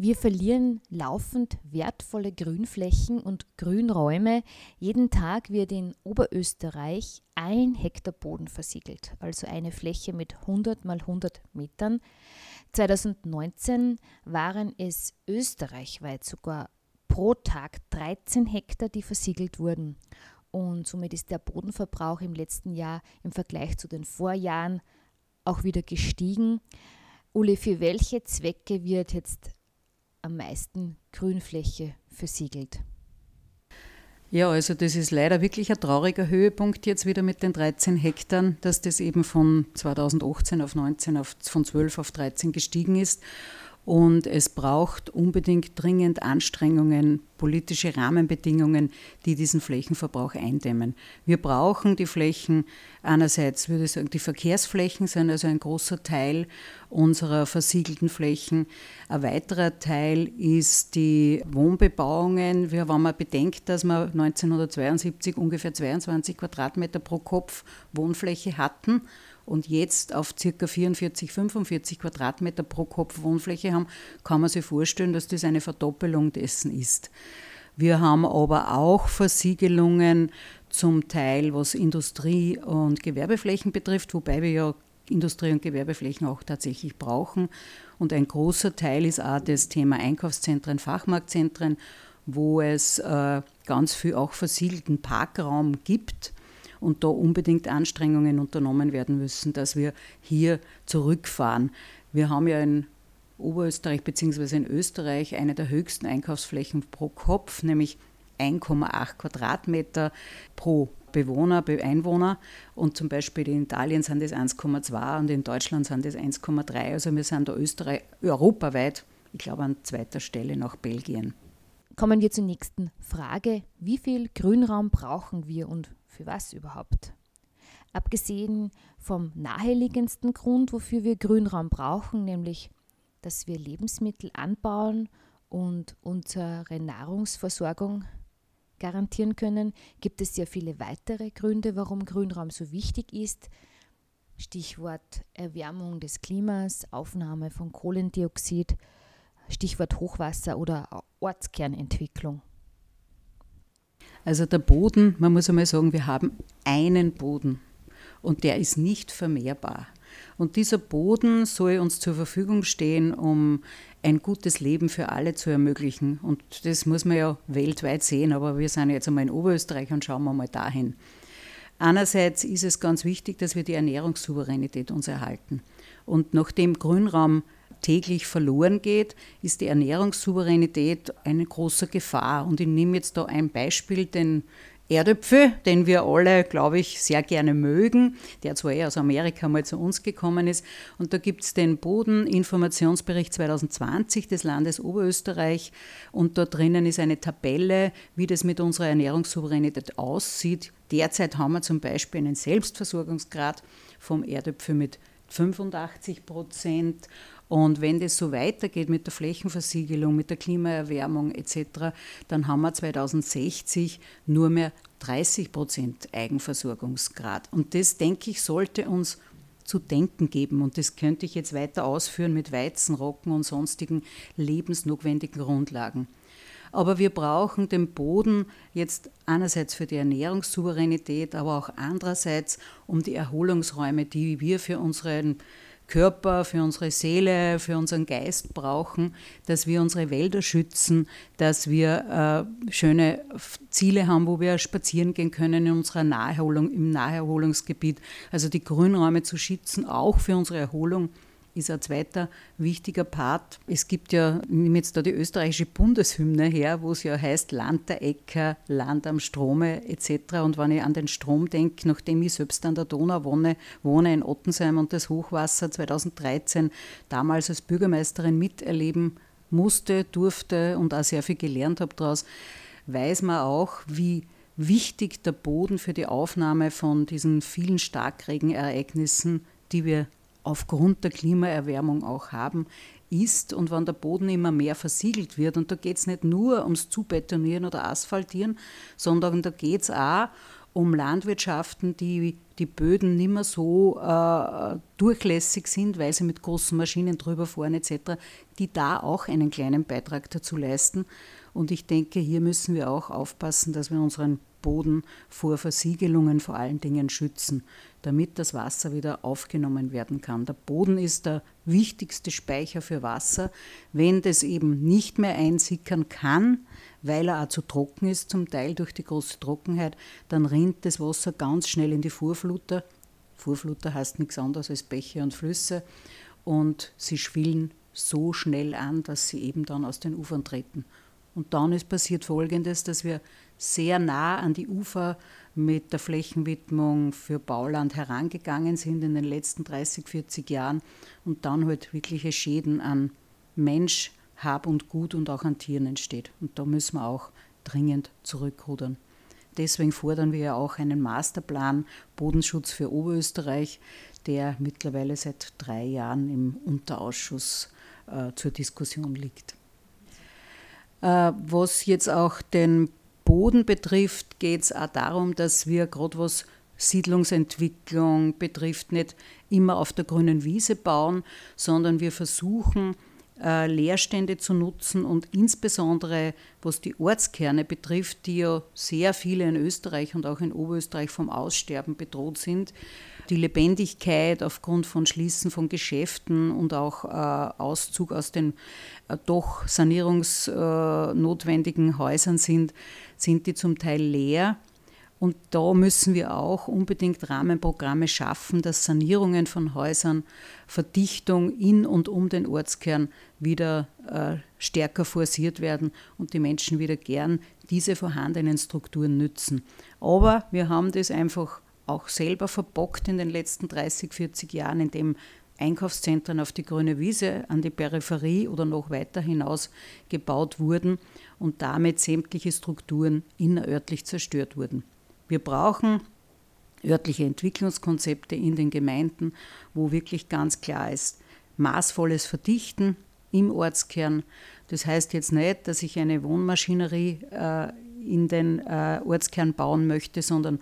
Wir verlieren laufend wertvolle Grünflächen und Grünräume. Jeden Tag wird in Oberösterreich ein Hektar Boden versiegelt, also eine Fläche mit 100 mal 100 Metern. 2019 waren es österreichweit sogar pro Tag 13 Hektar, die versiegelt wurden. Und somit ist der Bodenverbrauch im letzten Jahr im Vergleich zu den Vorjahren auch wieder gestiegen. Uli, für welche Zwecke wird jetzt am meisten Grünfläche versiegelt? Ja, also das ist leider wirklich ein trauriger Höhepunkt jetzt wieder mit den 13 Hektar, dass das eben von 2018 auf 19, auf, von 12 auf 13 gestiegen ist. Und es braucht unbedingt dringend Anstrengungen, politische Rahmenbedingungen, die diesen Flächenverbrauch eindämmen. Wir brauchen die Flächen, einerseits würde ich sagen, die Verkehrsflächen sind also ein großer Teil unserer versiegelten Flächen. Ein weiterer Teil ist die Wohnbebauungen. Wir, wenn man bedenkt, dass wir 1972 ungefähr 22 Quadratmeter pro Kopf Wohnfläche hatten, und jetzt auf ca. 44, 45 Quadratmeter pro Kopf Wohnfläche haben, kann man sich vorstellen, dass das eine Verdoppelung dessen ist. Wir haben aber auch Versiegelungen zum Teil, was Industrie- und Gewerbeflächen betrifft, wobei wir ja Industrie- und Gewerbeflächen auch tatsächlich brauchen. Und ein großer Teil ist auch das Thema Einkaufszentren, Fachmarktzentren, wo es äh, ganz viel auch versiegelten Parkraum gibt und da unbedingt Anstrengungen unternommen werden müssen, dass wir hier zurückfahren. Wir haben ja in Oberösterreich bzw. in Österreich eine der höchsten Einkaufsflächen pro Kopf, nämlich 1,8 Quadratmeter pro Bewohner, Einwohner. Und zum Beispiel in Italien sind es 1,2 und in Deutschland sind es 1,3. Also wir sind da Österreich europaweit, ich glaube, an zweiter Stelle nach Belgien. Kommen wir zur nächsten Frage. Wie viel Grünraum brauchen wir und für was überhaupt? Abgesehen vom naheliegendsten Grund, wofür wir Grünraum brauchen, nämlich dass wir Lebensmittel anbauen und unsere Nahrungsversorgung garantieren können, gibt es sehr viele weitere Gründe, warum Grünraum so wichtig ist. Stichwort Erwärmung des Klimas, Aufnahme von Kohlendioxid, Stichwort Hochwasser oder Ortskernentwicklung. Also der Boden, man muss einmal sagen, wir haben einen Boden und der ist nicht vermehrbar. Und dieser Boden soll uns zur Verfügung stehen, um ein gutes Leben für alle zu ermöglichen. Und das muss man ja weltweit sehen, aber wir sind jetzt einmal in Oberösterreich und schauen wir mal dahin. Einerseits ist es ganz wichtig, dass wir die Ernährungssouveränität uns erhalten. Und nachdem Grünraum täglich verloren geht, ist die Ernährungssouveränität eine große Gefahr. Und ich nehme jetzt da ein Beispiel, den Erdöpfel, den wir alle, glaube ich, sehr gerne mögen, der zwar eher aus Amerika mal zu uns gekommen ist. Und da gibt es den Bodeninformationsbericht 2020 des Landes Oberösterreich. Und da drinnen ist eine Tabelle, wie das mit unserer Ernährungssouveränität aussieht. Derzeit haben wir zum Beispiel einen Selbstversorgungsgrad vom Erdöpfel mit 85 Prozent und wenn das so weitergeht mit der Flächenversiegelung, mit der Klimaerwärmung etc., dann haben wir 2060 nur mehr 30 Prozent Eigenversorgungsgrad. Und das, denke ich, sollte uns zu denken geben. Und das könnte ich jetzt weiter ausführen mit Weizen, Rocken und sonstigen lebensnotwendigen Grundlagen. Aber wir brauchen den Boden jetzt einerseits für die Ernährungssouveränität, aber auch andererseits um die Erholungsräume, die wir für unseren Körper, für unsere Seele, für unseren Geist brauchen, dass wir unsere Wälder schützen, dass wir äh, schöne Ziele haben, wo wir spazieren gehen können in unserer Naherholung, im Naherholungsgebiet. Also die Grünräume zu schützen, auch für unsere Erholung ist ein zweiter wichtiger Part. Es gibt ja, ich nehme jetzt da die österreichische Bundeshymne her, wo es ja heißt Land der Äcker, Land am Strome etc. Und wenn ich an den Strom denke, nachdem ich selbst an der Donau wohne, wohne in Ottensheim und das Hochwasser 2013 damals als Bürgermeisterin miterleben musste, durfte und auch sehr viel gelernt habe daraus, weiß man auch, wie wichtig der Boden für die Aufnahme von diesen vielen Starkregenereignissen, die wir aufgrund der Klimaerwärmung auch haben, ist und wenn der Boden immer mehr versiegelt wird. Und da geht es nicht nur ums Zubetonieren oder Asphaltieren, sondern da geht es auch um Landwirtschaften, die die Böden nicht mehr so äh, durchlässig sind, weil sie mit großen Maschinen drüber fahren etc., die da auch einen kleinen Beitrag dazu leisten. Und ich denke, hier müssen wir auch aufpassen, dass wir unseren Boden vor Versiegelungen vor allen Dingen schützen, damit das Wasser wieder aufgenommen werden kann. Der Boden ist der wichtigste Speicher für Wasser. Wenn das eben nicht mehr einsickern kann, weil er auch zu trocken ist, zum Teil durch die große Trockenheit, dann rinnt das Wasser ganz schnell in die Vorfluter. Vorfluter heißt nichts anderes als Bäche und Flüsse und sie schwillen so schnell an, dass sie eben dann aus den Ufern treten. Und dann ist passiert Folgendes, dass wir sehr nah an die Ufer mit der Flächenwidmung für Bauland herangegangen sind in den letzten 30, 40 Jahren und dann halt wirkliche Schäden an Mensch, hab und Gut und auch an Tieren entsteht. Und da müssen wir auch dringend zurückrudern. Deswegen fordern wir ja auch einen Masterplan Bodenschutz für Oberösterreich, der mittlerweile seit drei Jahren im Unterausschuss äh, zur Diskussion liegt. Äh, was jetzt auch den Boden betrifft, geht es auch darum, dass wir gerade was Siedlungsentwicklung betrifft, nicht immer auf der grünen Wiese bauen, sondern wir versuchen, äh, Leerstände zu nutzen und insbesondere was die Ortskerne betrifft, die ja sehr viele in Österreich und auch in Oberösterreich vom Aussterben bedroht sind, die Lebendigkeit aufgrund von Schließen von Geschäften und auch äh, Auszug aus den äh, doch sanierungsnotwendigen äh, Häusern sind, sind die zum Teil leer. Und da müssen wir auch unbedingt Rahmenprogramme schaffen, dass Sanierungen von Häusern, Verdichtung in und um den Ortskern wieder äh, stärker forciert werden und die Menschen wieder gern diese vorhandenen Strukturen nützen. Aber wir haben das einfach auch selber verbockt in den letzten 30, 40 Jahren, indem Einkaufszentren auf die grüne Wiese, an die Peripherie oder noch weiter hinaus gebaut wurden und damit sämtliche Strukturen innerörtlich zerstört wurden. Wir brauchen örtliche Entwicklungskonzepte in den Gemeinden, wo wirklich ganz klar ist, maßvolles Verdichten im Ortskern. Das heißt jetzt nicht, dass ich eine Wohnmaschinerie äh, in den äh, Ortskern bauen möchte, sondern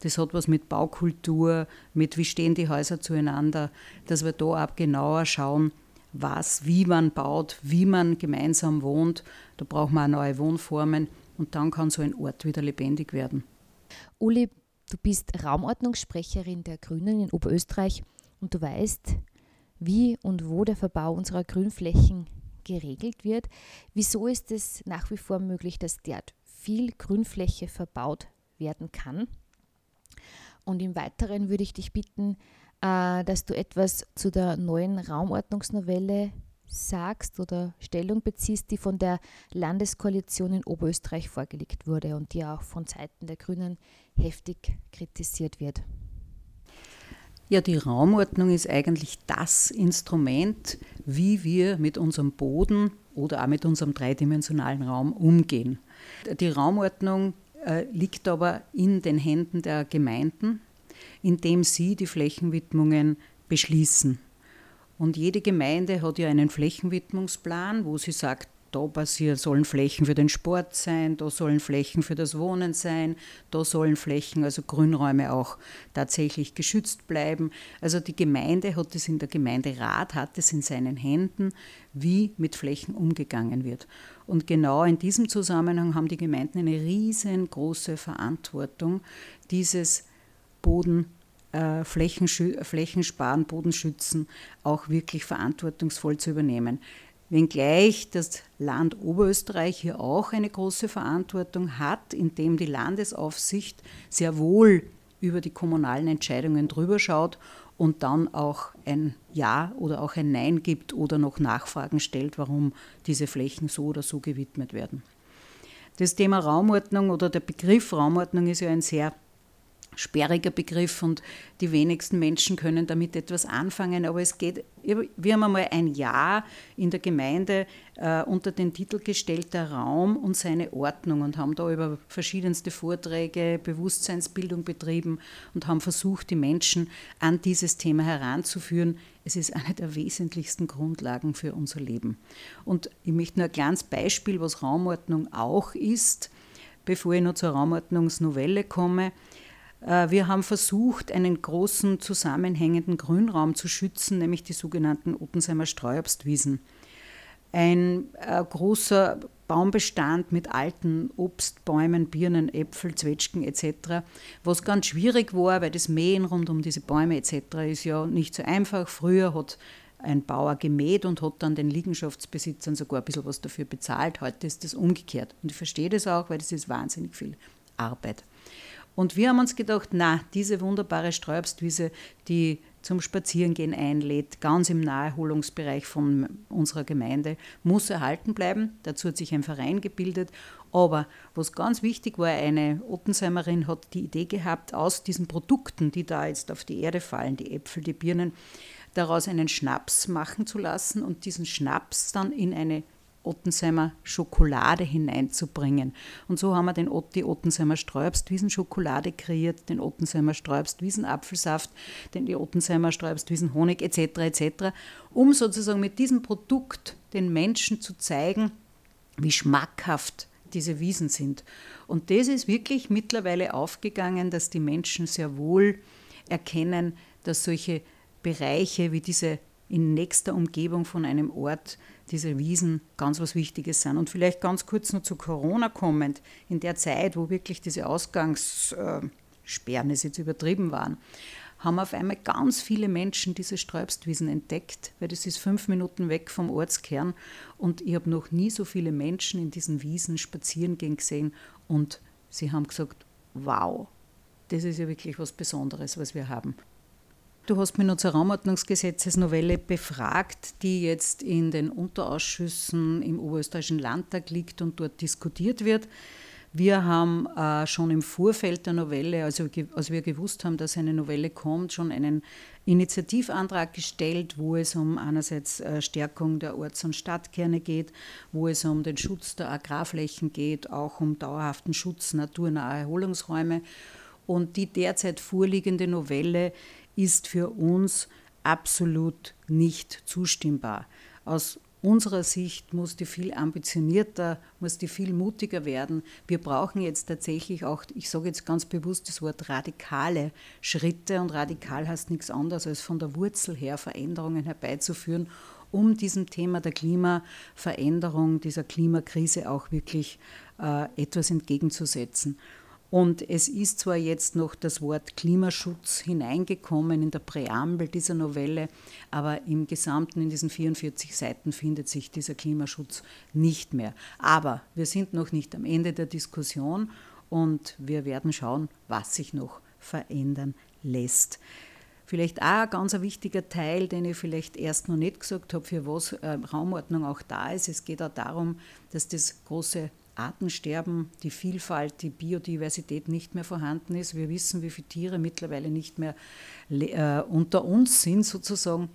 das hat was mit Baukultur, mit wie stehen die Häuser zueinander, dass wir da auch genauer schauen, was, wie man baut, wie man gemeinsam wohnt. Da braucht man auch neue Wohnformen und dann kann so ein Ort wieder lebendig werden. Uli, du bist Raumordnungssprecherin der Grünen in Oberösterreich und du weißt, wie und wo der Verbau unserer Grünflächen geregelt wird. Wieso ist es nach wie vor möglich, dass dort viel Grünfläche verbaut werden kann? Und im Weiteren würde ich dich bitten, äh, dass du etwas zu der neuen Raumordnungsnovelle sagst oder Stellung beziehst, die von der Landeskoalition in Oberösterreich vorgelegt wurde und die auch von Seiten der Grünen heftig kritisiert wird. Ja, die Raumordnung ist eigentlich das Instrument, wie wir mit unserem Boden oder auch mit unserem dreidimensionalen Raum umgehen. Die Raumordnung äh, liegt aber in den Händen der Gemeinden, indem sie die Flächenwidmungen beschließen. Und jede Gemeinde hat ja einen Flächenwidmungsplan, wo sie sagt, da passieren, sollen Flächen für den Sport sein, da sollen Flächen für das Wohnen sein, da sollen Flächen, also Grünräume auch tatsächlich geschützt bleiben. Also die Gemeinde hat es in der Gemeinderat, hat es in seinen Händen, wie mit Flächen umgegangen wird. Und genau in diesem Zusammenhang haben die Gemeinden eine riesengroße Verantwortung, dieses Boden äh, Flächensparen, Bodenschützen auch wirklich verantwortungsvoll zu übernehmen. Wenngleich das Land Oberösterreich hier auch eine große Verantwortung hat, indem die Landesaufsicht sehr wohl über die kommunalen Entscheidungen drüber schaut und dann auch ein Ja oder auch ein Nein gibt oder noch Nachfragen stellt, warum diese Flächen so oder so gewidmet werden. Das Thema Raumordnung oder der Begriff Raumordnung ist ja ein sehr sperriger Begriff und die wenigsten Menschen können damit etwas anfangen. Aber es geht, wir haben einmal ein Jahr in der Gemeinde äh, unter den Titel gestellt, der Raum und seine Ordnung und haben da über verschiedenste Vorträge, Bewusstseinsbildung betrieben und haben versucht, die Menschen an dieses Thema heranzuführen. Es ist eine der wesentlichsten Grundlagen für unser Leben. Und ich möchte nur ein kleines Beispiel, was Raumordnung auch ist, bevor ich noch zur Raumordnungsnovelle komme wir haben versucht, einen großen zusammenhängenden Grünraum zu schützen, nämlich die sogenannten Ottensheimer Streuobstwiesen. Ein äh, großer Baumbestand mit alten Obstbäumen, Birnen, Äpfel, Zwetschgen etc., was ganz schwierig war, weil das Mähen rund um diese Bäume etc. ist ja nicht so einfach. Früher hat ein Bauer gemäht und hat dann den Liegenschaftsbesitzern sogar ein bisschen was dafür bezahlt. Heute ist das umgekehrt. Und ich verstehe das auch, weil das ist wahnsinnig viel Arbeit. Und wir haben uns gedacht, na, diese wunderbare Sträubstwiese, die zum Spazierengehen einlädt, ganz im Naherholungsbereich von unserer Gemeinde, muss erhalten bleiben. Dazu hat sich ein Verein gebildet. Aber was ganz wichtig war, eine Ottensheimerin hat die Idee gehabt, aus diesen Produkten, die da jetzt auf die Erde fallen, die Äpfel, die Birnen, daraus einen Schnaps machen zu lassen und diesen Schnaps dann in eine Ottensheimer Schokolade hineinzubringen. Und so haben wir den, die Ottensheimer Sträubstwiesen-Schokolade kreiert, den Ottensheimer Sträubstwiesen-Apfelsaft, den Ottensheimer Sträubstwiesen-Honig etc. etc., um sozusagen mit diesem Produkt den Menschen zu zeigen, wie schmackhaft diese Wiesen sind. Und das ist wirklich mittlerweile aufgegangen, dass die Menschen sehr wohl erkennen, dass solche Bereiche wie diese in nächster Umgebung von einem Ort diese Wiesen ganz was Wichtiges sind. Und vielleicht ganz kurz noch zu Corona kommend, in der Zeit, wo wirklich diese Ausgangssperren jetzt übertrieben waren, haben auf einmal ganz viele Menschen diese Sträubstwiesen entdeckt, weil das ist fünf Minuten weg vom Ortskern und ich habe noch nie so viele Menschen in diesen Wiesen spazieren gehen gesehen und sie haben gesagt, wow, das ist ja wirklich was Besonderes, was wir haben. Du hast mich noch zur Raumordnungsgesetzesnovelle befragt, die jetzt in den Unterausschüssen im Oberösterreichischen Landtag liegt und dort diskutiert wird. Wir haben äh, schon im Vorfeld der Novelle, also als wir gewusst haben, dass eine Novelle kommt, schon einen Initiativantrag gestellt, wo es um einerseits äh, Stärkung der Orts- und Stadtkerne geht, wo es um den Schutz der Agrarflächen geht, auch um dauerhaften Schutz naturnaher Erholungsräume. Und die derzeit vorliegende Novelle ist für uns absolut nicht zustimmbar. Aus unserer Sicht muss die viel ambitionierter, muss die viel mutiger werden. Wir brauchen jetzt tatsächlich auch, ich sage jetzt ganz bewusst das Wort radikale Schritte und radikal heißt nichts anderes als von der Wurzel her Veränderungen herbeizuführen, um diesem Thema der Klimaveränderung, dieser Klimakrise auch wirklich äh, etwas entgegenzusetzen. Und es ist zwar jetzt noch das Wort Klimaschutz hineingekommen in der Präambel dieser Novelle, aber im Gesamten in diesen 44 Seiten findet sich dieser Klimaschutz nicht mehr. Aber wir sind noch nicht am Ende der Diskussion und wir werden schauen, was sich noch verändern lässt. Vielleicht auch ein ganz wichtiger Teil, den ich vielleicht erst noch nicht gesagt habe, für was äh, Raumordnung auch da ist. Es geht auch darum, dass das große Artensterben, die Vielfalt, die Biodiversität nicht mehr vorhanden ist. Wir wissen, wie viele Tiere mittlerweile nicht mehr äh, unter uns sind sozusagen.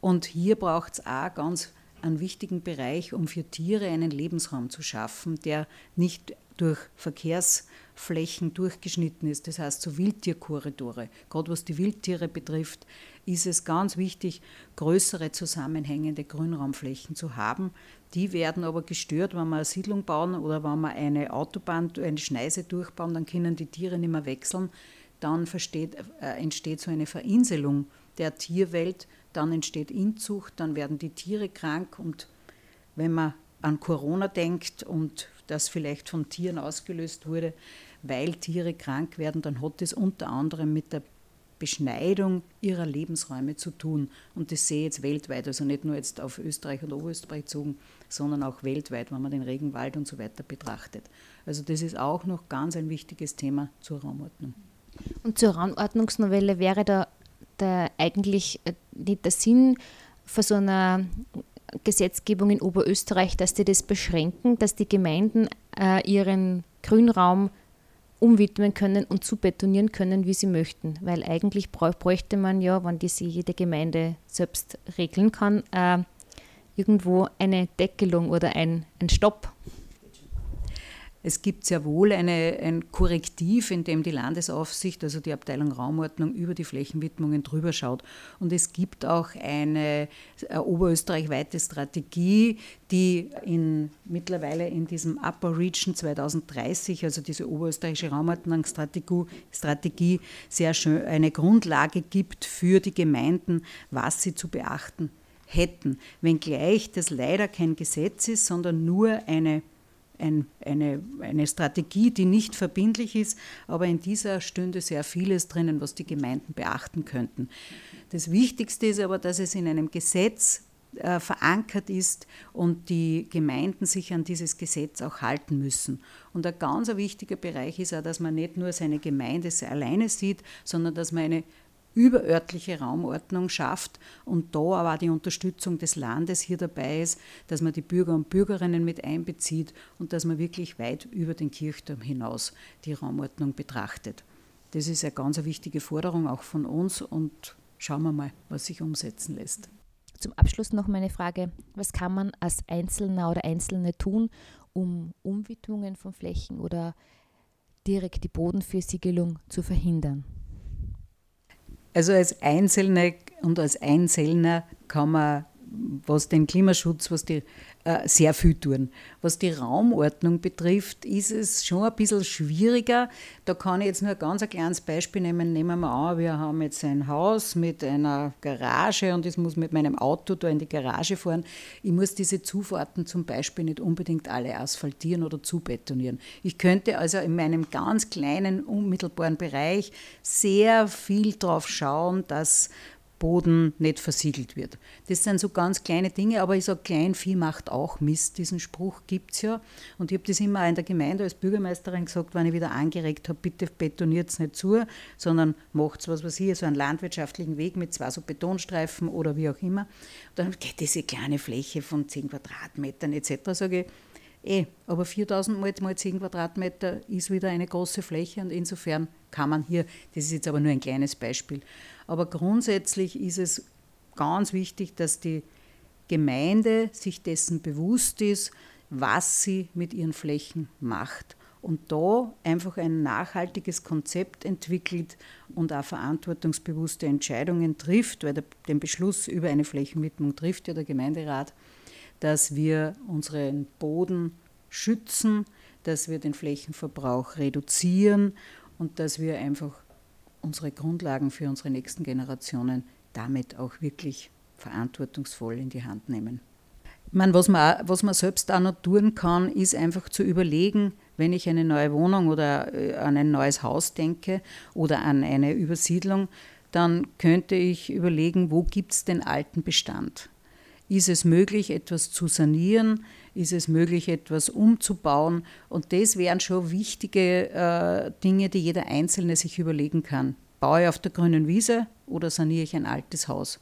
Und hier braucht es auch ganz einen wichtigen Bereich, um für Tiere einen Lebensraum zu schaffen, der nicht durch Verkehrsflächen durchgeschnitten ist, das heißt so Wildtierkorridore. Gerade was die Wildtiere betrifft, ist es ganz wichtig, größere zusammenhängende Grünraumflächen zu haben, die werden aber gestört, wenn wir eine Siedlung bauen oder wenn wir eine Autobahn, eine Schneise durchbauen, dann können die Tiere nicht mehr wechseln. Dann versteht, äh, entsteht so eine Verinselung der Tierwelt, dann entsteht Inzucht, dann werden die Tiere krank und wenn man an Corona denkt und das vielleicht von Tieren ausgelöst wurde, weil Tiere krank werden, dann hat es unter anderem mit der Beschneidung ihrer Lebensräume zu tun. Und das sehe ich jetzt weltweit, also nicht nur jetzt auf Österreich und Oberösterreich bezogen, sondern auch weltweit, wenn man den Regenwald und so weiter betrachtet. Also das ist auch noch ganz ein wichtiges Thema zur Raumordnung. Und zur Raumordnungsnovelle wäre da, da eigentlich äh, nicht der Sinn von so einer Gesetzgebung in Oberösterreich, dass die das beschränken, dass die Gemeinden äh, ihren Grünraum umwidmen können und zubetonieren können, wie sie möchten. Weil eigentlich bräuchte man ja, wenn das jede Gemeinde selbst regeln kann, äh, irgendwo eine Deckelung oder ein, ein Stopp. Es gibt sehr wohl eine, ein Korrektiv, in dem die Landesaufsicht, also die Abteilung Raumordnung, über die Flächenwidmungen drüber schaut. Und es gibt auch eine, eine oberösterreichweite Strategie, die in, mittlerweile in diesem Upper Region 2030, also diese oberösterreichische Raumordnungsstrategie, sehr schön eine Grundlage gibt für die Gemeinden, was sie zu beachten hätten. Wenngleich das leider kein Gesetz ist, sondern nur eine ein, eine, eine Strategie, die nicht verbindlich ist, aber in dieser stünde sehr vieles drinnen, was die Gemeinden beachten könnten. Das Wichtigste ist aber, dass es in einem Gesetz äh, verankert ist und die Gemeinden sich an dieses Gesetz auch halten müssen. Und ein ganz wichtiger Bereich ist auch, dass man nicht nur seine Gemeinde alleine sieht, sondern dass man eine überörtliche Raumordnung schafft und da aber auch die Unterstützung des Landes hier dabei ist, dass man die Bürger und Bürgerinnen mit einbezieht und dass man wirklich weit über den Kirchturm hinaus die Raumordnung betrachtet. Das ist eine ganz wichtige Forderung auch von uns und schauen wir mal, was sich umsetzen lässt. Zum Abschluss noch meine Frage, was kann man als Einzelner oder Einzelne tun, um Umwidmungen von Flächen oder direkt die Bodenversiegelung zu verhindern? Also als Einzelne und als Einzelner kann man, was den Klimaschutz, was die äh, sehr viel tun. Was die Raumordnung betrifft, ist es schon ein bisschen schwieriger. Da kann ich jetzt nur ein ganz ein kleines Beispiel nehmen. Nehmen wir an, wir haben jetzt ein Haus mit einer Garage und ich muss mit meinem Auto da in die Garage fahren. Ich muss diese Zufahrten zum Beispiel nicht unbedingt alle asphaltieren oder zubetonieren. Ich könnte also in meinem ganz kleinen, unmittelbaren Bereich sehr viel darauf schauen, dass Boden nicht versiegelt wird. Das sind so ganz kleine Dinge, aber ich sage, Kleinvieh macht auch Mist. Diesen Spruch gibt es ja. Und ich habe das immer auch in der Gemeinde als Bürgermeisterin gesagt, wenn ich wieder angeregt habe, bitte betoniert es nicht zu, sondern macht es, was weiß ich, so einen landwirtschaftlichen Weg mit zwei so Betonstreifen oder wie auch immer. Und dann geht diese kleine Fläche von 10 Quadratmetern etc., sage ich, Eh, aber 4000 mal, mal 10 Quadratmeter ist wieder eine große Fläche und insofern kann man hier, das ist jetzt aber nur ein kleines Beispiel, aber grundsätzlich ist es ganz wichtig, dass die Gemeinde sich dessen bewusst ist, was sie mit ihren Flächen macht und da einfach ein nachhaltiges Konzept entwickelt und auch verantwortungsbewusste Entscheidungen trifft, weil der, den Beschluss über eine Flächenwidmung trifft ja der Gemeinderat, dass wir unseren Boden schützen, dass wir den Flächenverbrauch reduzieren und dass wir einfach unsere Grundlagen für unsere nächsten Generationen damit auch wirklich verantwortungsvoll in die Hand nehmen. Ich meine, was, man, was man selbst auch noch tun kann, ist einfach zu überlegen, wenn ich eine neue Wohnung oder äh, an ein neues Haus denke oder an eine Übersiedlung, dann könnte ich überlegen, wo gibt es den alten Bestand? Ist es möglich, etwas zu sanieren? Ist es möglich, etwas umzubauen? Und das wären schon wichtige äh, Dinge, die jeder Einzelne sich überlegen kann. Baue ich auf der grünen Wiese oder saniere ich ein altes Haus?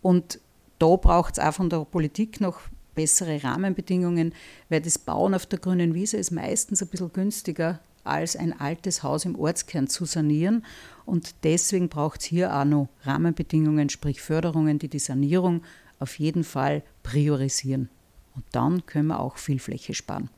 Und da braucht es auch von der Politik noch bessere Rahmenbedingungen, weil das Bauen auf der grünen Wiese ist meistens ein bisschen günstiger als ein altes Haus im Ortskern zu sanieren. Und deswegen braucht es hier auch noch Rahmenbedingungen, sprich Förderungen, die die Sanierung auf jeden Fall priorisieren. Und dann können wir auch viel Fläche sparen.